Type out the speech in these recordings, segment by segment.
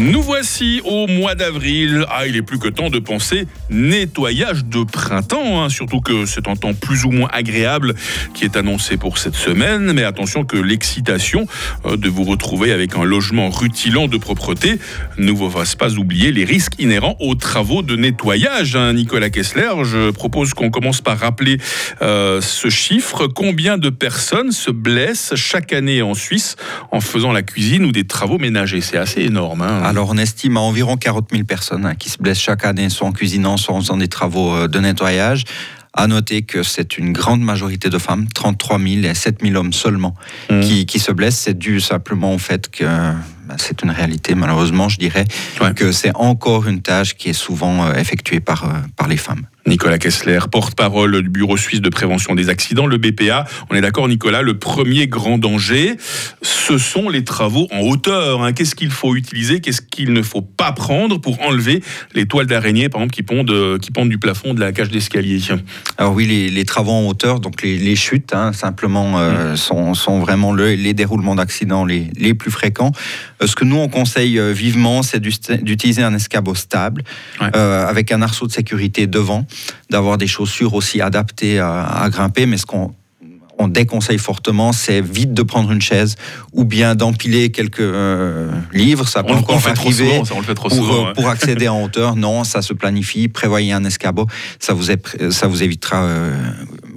Nous voici au mois d'avril. Ah, il est plus que temps de penser nettoyage de printemps, hein. surtout que c'est un temps plus ou moins agréable qui est annoncé pour cette semaine. Mais attention que l'excitation euh, de vous retrouver avec un logement rutilant de propreté ne vous fasse pas oublier les risques inhérents aux travaux de nettoyage. Hein. Nicolas Kessler, je propose qu'on commence par rappeler euh, ce chiffre. Combien de personnes se blessent chaque année en Suisse en faisant la cuisine ou des travaux ménagers? C'est assez énorme. Hein. Alors on estime à environ 40 000 personnes hein, qui se blessent chaque année, soit en cuisinant, soit en faisant des travaux euh, de nettoyage. À noter que c'est une grande majorité de femmes, 33 000 et 7 000 hommes seulement, mmh. qui, qui, se blessent. C'est dû simplement au fait que c'est une réalité, malheureusement, je dirais, que c'est encore une tâche qui est souvent euh, effectuée par, euh, par les femmes. Nicolas Kessler, porte-parole du Bureau suisse de prévention des accidents, le BPA. On est d'accord, Nicolas, le premier grand danger, ce sont les travaux en hauteur. Hein. Qu'est-ce qu'il faut utiliser Qu'est-ce qu'il ne faut pas prendre pour enlever les toiles d'araignée, par exemple, qui pondent, qui pondent du plafond de la cage d'escalier? Alors oui, les, travaux en hauteur, donc les, chutes, hein, simplement, euh, mm. sont, sont, vraiment les déroulements d'accidents les, les plus fréquents. Euh, ce que nous, on conseille euh, vivement, c'est d'utiliser un escabeau stable, euh, avec un arceau de sécurité devant, d'avoir des chaussures aussi adaptées à, grimper, mais ce qu'on on déconseille fortement, c'est vite de prendre une chaise ou bien d'empiler quelques livres. Ça peut encore arriver pour, accéder en hauteur. Non, ça se planifie. Prévoyez un escabeau. Ça vous, ça vous évitera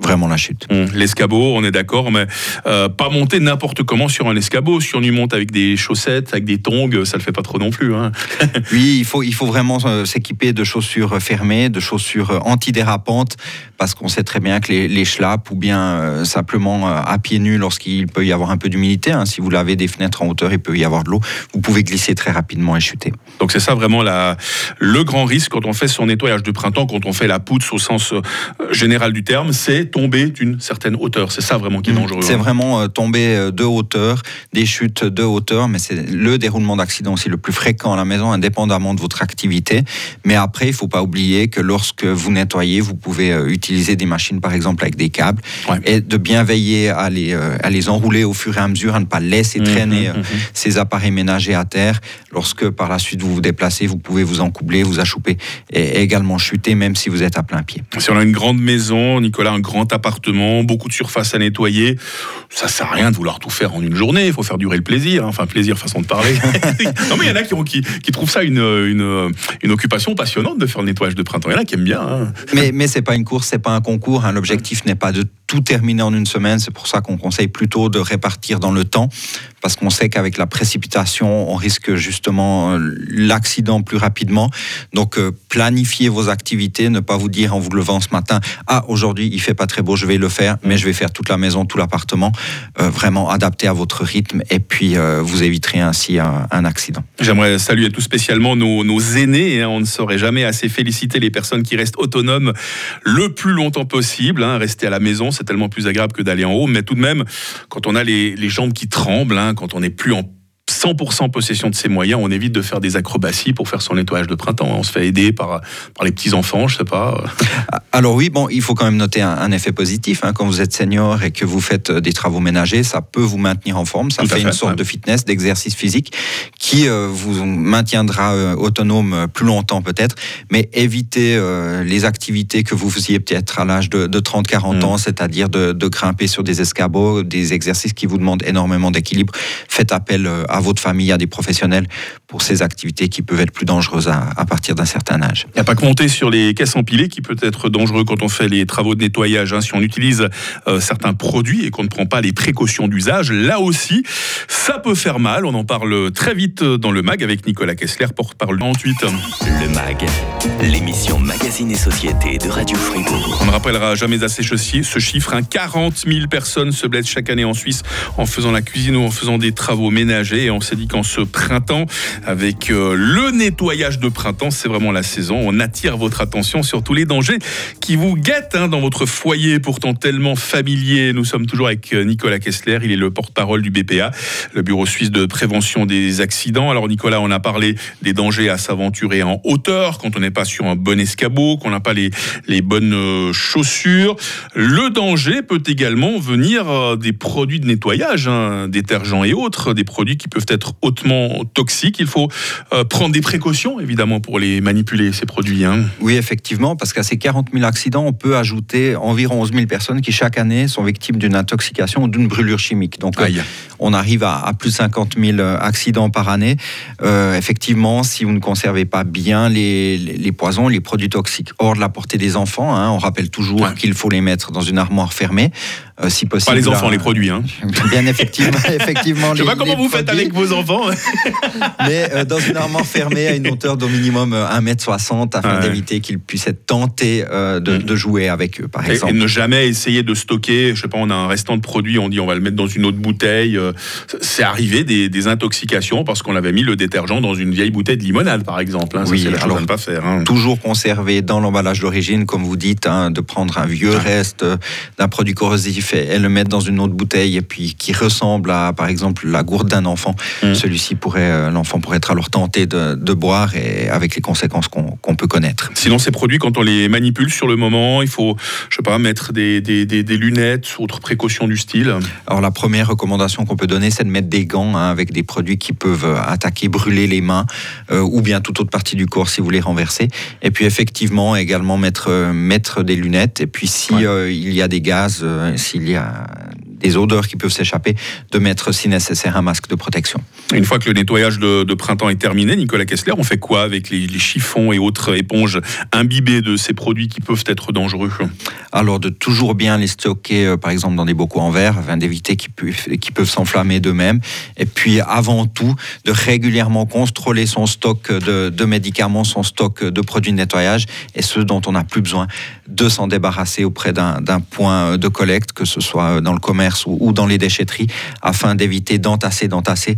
vraiment la chute. Hum, l'escabeau, on est d'accord, mais euh, pas monter n'importe comment sur un escabeau. Si on y monte avec des chaussettes, avec des tongs, ça le fait pas trop non plus. Hein. oui, il faut, il faut vraiment euh, s'équiper de chaussures fermées, de chaussures antidérapantes, parce qu'on sait très bien que les, les schlaps ou bien euh, simplement à pieds nus lorsqu'il peut y avoir un peu d'humidité, hein, si vous lavez des fenêtres en hauteur, il peut y avoir de l'eau, vous pouvez glisser très rapidement et chuter. Donc c'est ça vraiment la, le grand risque quand on fait son nettoyage de printemps, quand on fait la poutre au sens général du terme, c'est tomber d'une certaine hauteur. C'est ça vraiment qui est mmh. dangereux. C'est hein. vraiment euh, tomber euh, de hauteur, des chutes de hauteur, mais c'est le déroulement d'accident aussi le plus fréquent à la maison, indépendamment de votre activité. Mais après, il ne faut pas oublier que lorsque vous nettoyez, vous pouvez euh, utiliser des machines, par exemple, avec des câbles, et de bien veiller à les, à les enrouler au fur et à mesure, à ne pas laisser mmh, traîner mmh, ces appareils ménagers à terre. Lorsque par la suite vous vous déplacez, vous pouvez vous encoubler, vous achouper et également chuter, même si vous êtes à plein pied. Si on a une grande maison, Nicolas, un grand appartement, beaucoup de surface à nettoyer. Ça sert à rien de vouloir tout faire en une journée. Il faut faire durer le plaisir. Hein. Enfin, plaisir, façon de parler. non, mais il y en a qui, qui, trouvent ça une, une, une, occupation passionnante de faire le nettoyage de printemps. Il y en a qui aiment bien. Hein. Mais, mais c'est pas une course, c'est pas un concours. Hein. L'objectif n'est pas de tout terminer en une semaine. C'est pour ça qu'on conseille plutôt de répartir dans le temps, parce qu'on sait qu'avec la précipitation, on risque justement euh, l'accident plus rapidement. Donc, euh, planifiez vos activités, ne pas vous dire en vous levant ce matin, ah, aujourd'hui, il fait pas très beau, je vais le faire, mais je vais faire toute la maison, tout l'appartement, euh, vraiment adapté à votre rythme, et puis vous éviterez ainsi un, accident. J'aimerais saluer tout spécialement nos, nos aînés. Hein. On ne saurait jamais assez féliciter les personnes qui restent autonomes le plus longtemps possible, hein, rester à la maison c'est tellement plus agréable que d'aller en haut. Mais tout de même, quand on a les, jambes qui tremblent, hein, quand on n'est plus en 100% possession de ses moyens, on évite de faire des acrobaties pour faire son nettoyage de printemps. On se fait aider par, par les petits-enfants, je sais pas. Alors oui, bon, il faut quand même noter un, effet positif. Hein. Quand vous êtes senior et que vous faites euh, des travaux ménagers, ça peut vous maintenir en forme. Ça fait, une sorte de fitness, d'exercice physique qui euh, vous maintiendra euh, autonome plus longtemps peut-être. Mais évitez les activités que vous faisiez peut-être à l'âge de, 30-40 mm. ans, c'est-à-dire de, de, grimper sur des escabeaux, des exercices qui vous demandent énormément d'équilibre. Faites appel à à votre famille, à des professionnels pour ces activités qui peuvent être plus dangereuses à, partir d'un certain âge. Il n'y a pas que monter sur les caisses empilées qui peut être dangereux quand on fait les travaux de nettoyage. Hein. Si on utilise euh, certains produits et qu'on ne prend pas les précautions d'usage, là aussi, ça peut faire mal. On en parle très vite dans le MAG avec Nicolas Kessler, porte-parole 38. Le MAG, l'émission Magazine et Société de Radio Fribourg. On ne rappellera jamais assez ce chiffre. Hein. 40 000 personnes se blessent chaque année en Suisse en faisant la cuisine ou en faisant des travaux ménagers et on s'est dit qu'en ce printemps, avec euh, le nettoyage de printemps, c'est vraiment la saison. On attire votre attention sur tous les dangers qui vous guettent hein, dans votre foyer, pourtant tellement familier. Nous sommes toujours avec euh, Nicolas Kessler, il est le porte-parole du BPA, le Bureau suisse de prévention des accidents. Alors Nicolas, on a parlé des dangers à s'aventurer en hauteur quand on n'est pas sur un bon escabeau, qu'on n'a pas les, les bonnes euh, chaussures. Le danger peut également venir des produits de nettoyage, hein, détergents et autres, des produits qui peuvent être hautement toxiques. Il faut euh, prendre des précautions, évidemment, pour les manipuler, ces produits. Hein. Oui, effectivement, parce qu'à ces 40 000 accidents, on peut ajouter environ 11 000 personnes qui, chaque année, sont victimes d'une intoxication ou d'une brûlure chimique. Donc, euh, on arrive à, plus de 50 000 euh, accidents par année. effectivement, si vous ne conservez pas bien les, les, poisons, les produits toxiques hors de la portée des enfants, hein, on rappelle toujours qu'il faut les mettre dans une armoire fermée. Euh, si possible. Pas les enfants, les produits. Hein. Bien effectivement, effectivement. Je ne sais pas comment vous faites avec vos enfants. mais euh, dans une armoire fermée à une hauteur d'au minimum 1m60 euh, afin d'éviter qu'ils puissent être tentés mm. de, jouer avec eux, par exemple. Et, ne jamais essayer de stocker, je sais pas, on a un restant de produit, on dit on va le mettre dans une autre bouteille. C'est arrivé des, intoxications parce qu'on avait mis le détergent dans une vieille bouteille de limonade, par exemple. Hein. oui, alors, ne pas faire. Hein. Toujours conserver dans l'emballage d'origine, comme vous dites, hein, de prendre un vieux reste d'un produit corrosif et le mettre dans une autre bouteille et puis qui ressemble à, par exemple, la gourde d'un enfant, mm. celui-ci pourrait, euh, l'enfant pourrait être alors tenté de, boire et avec les conséquences qu'on peut connaître. Sinon, ces produits, quand on les manipule sur le moment, il faut, je sais pas, mettre des, des, des, lunettes, autres précautions du style. Alors la première recommandation qu'on peut donner, c'est de mettre des gants hein, avec des produits qui peuvent euh, attaquer, brûler les mains euh, ou bien toute autre partie du corps si vous les renversez. Et puis effectivement, également mettre, mettre des lunettes. Et puis si il y a des gaz, s'il y a des odeurs qui peuvent s'échapper, de mettre si nécessaire un masque de protection. Une fois que le nettoyage de, printemps est terminé, Nicolas Kessler, on fait quoi avec les, chiffons et autres éponges imbibées de ces produits qui peuvent être dangereux? Alors de toujours bien les stocker, euh, par exemple dans des bocaux en verre, afin d'éviter qu'ils peuvent, peuvent s'enflammer d'eux-mêmes. Et puis avant tout, de régulièrement contrôler son stock de, de médicaments, son stock de produits de nettoyage et ceux dont on n'a plus besoin de s'en débarrasser auprès d'un point de collecte, que ce soit dans le commerce ou, dans les déchetteries, afin d'éviter d'entasser, d'entasser.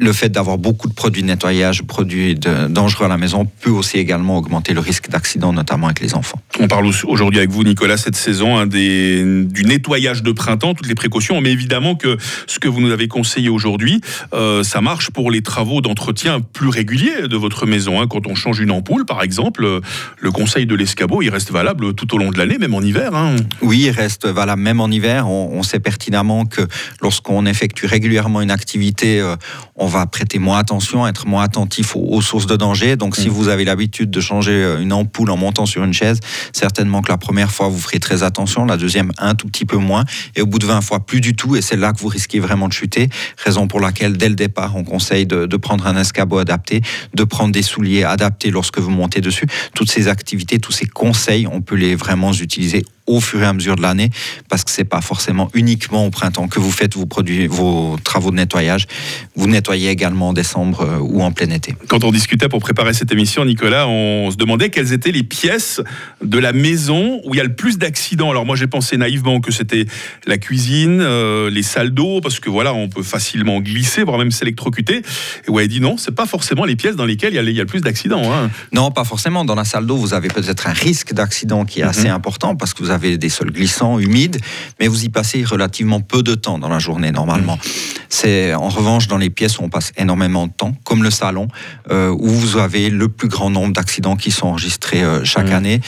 Le fait d'avoir beaucoup de produits de nettoyage, produits dangereux à la maison, peut aussi également augmenter le risque d'accident, notamment avec les enfants. On parle aujourd'hui avec vous, Nicolas, cette saison hein, des, du nettoyage de printemps, toutes les précautions, mais évidemment que ce que vous nous avez conseillé aujourd'hui, euh, ça marche pour les travaux d'entretien plus réguliers de votre maison. Hein. Quand on change une ampoule, par exemple, euh, le conseil de l'escabeau, il reste valable tout au long de l'année, même en hiver. Hein. Oui, il reste valable même en hiver. On, sait pertinemment que lorsqu'on effectue régulièrement une activité, euh, on va prêter moins attention, être moins attentif aux, sources de danger. Donc, si mm. vous avez l'habitude de changer euh, une ampoule en montant sur une chaise, certainement que la première fois, vous ferez très attention, la deuxième, un tout petit peu moins, et au bout de 20 fois, plus du tout, et c'est là que vous risquez vraiment de chuter. Raison pour laquelle, dès le départ, on conseille de, de prendre un escabeau adapté, de prendre des souliers adaptés lorsque vous montez dessus. Toutes ces activités, tous ces conseils, on peut les vraiment utiliser au fur et à mesure de l'année, parce que c'est pas forcément uniquement au printemps que vous faites vos, produits, vos travaux de nettoyage. Vous nettoyez également en décembre euh, ou en plein été. Quand on discutait pour préparer cette émission, Nicolas, on se demandait quelles étaient les pièces de la maison où il y a le plus d'accidents. Alors moi j'ai pensé naïvement que c'était la cuisine, euh, les salles d'eau, parce que voilà, on peut facilement glisser, voire même s'électrocuter. Et ouais, dit non, c'est pas forcément les pièces dans lesquelles il y a, le plus d'accidents. Hein. Non, pas forcément. Dans la salle d'eau, vous avez peut-être un risque d'accident qui est mhm. assez important parce que vous avez des sols glissants, humides, mais vous y passez relativement peu de temps dans la journée normalement. Mmh. C'est en revanche dans les pièces où on passe énormément de temps, comme le salon, euh, où vous avez le plus grand nombre d'accidents qui sont enregistrés euh, chaque mmh. année.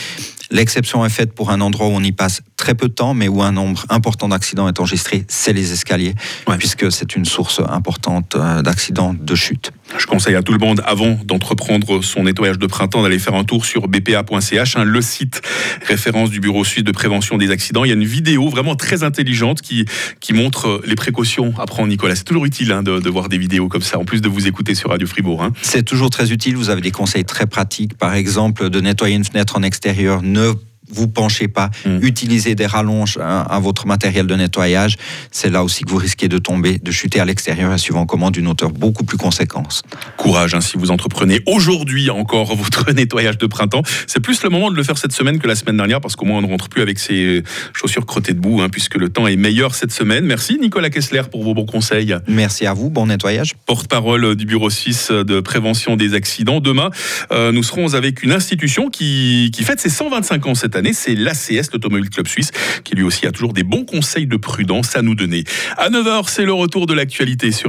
L'exception est faite pour un endroit où on y passe très peu de temps, mais où un nombre important d'accidents est enregistré, c'est les escaliers, puisque c'est une source importante euh, d'accidents de chute. Je conseille à tout le monde, avant d'entreprendre son nettoyage de printemps, d'aller faire un tour sur bpa.ch, hein, le site référence du Bureau suisse de prévention des accidents. Il y a une vidéo vraiment très intelligente qui, qui montre les précautions à prendre, Nicolas. C'est toujours utile hein, de, voir des vidéos comme ça, en plus de vous écouter sur Radio Fribourg. Hein. C'est toujours très utile. Vous avez des conseils très pratiques. Par exemple, de nettoyer une fenêtre en extérieur ne vous penchez pas, Mm. utilisez des rallonges hein, à votre matériel de nettoyage. C'est là aussi que vous risquez de tomber, de chuter à l'extérieur suivant comment d'une hauteur beaucoup plus conséquente. Courage hein, si vous entreprenez aujourd'hui encore votre nettoyage de printemps. C'est plus le moment de le faire cette semaine que la semaine dernière parce qu'au moins on ne rentre plus avec ses chaussures crottées debout hein, puisque le temps est meilleur cette semaine. Merci Nicolas Kessler pour vos bons conseils. Merci à vous, bon nettoyage. Porte-parole du Bureau suisse de prévention des accidents. Demain, euh, nous serons avec une institution qui, qui fête ses 125 ans cette C'est l'ACS, l'Automobile Club Suisse, qui lui aussi a toujours des bons conseils de prudence à nous donner. À 9h, c'est le retour de l'actualité sur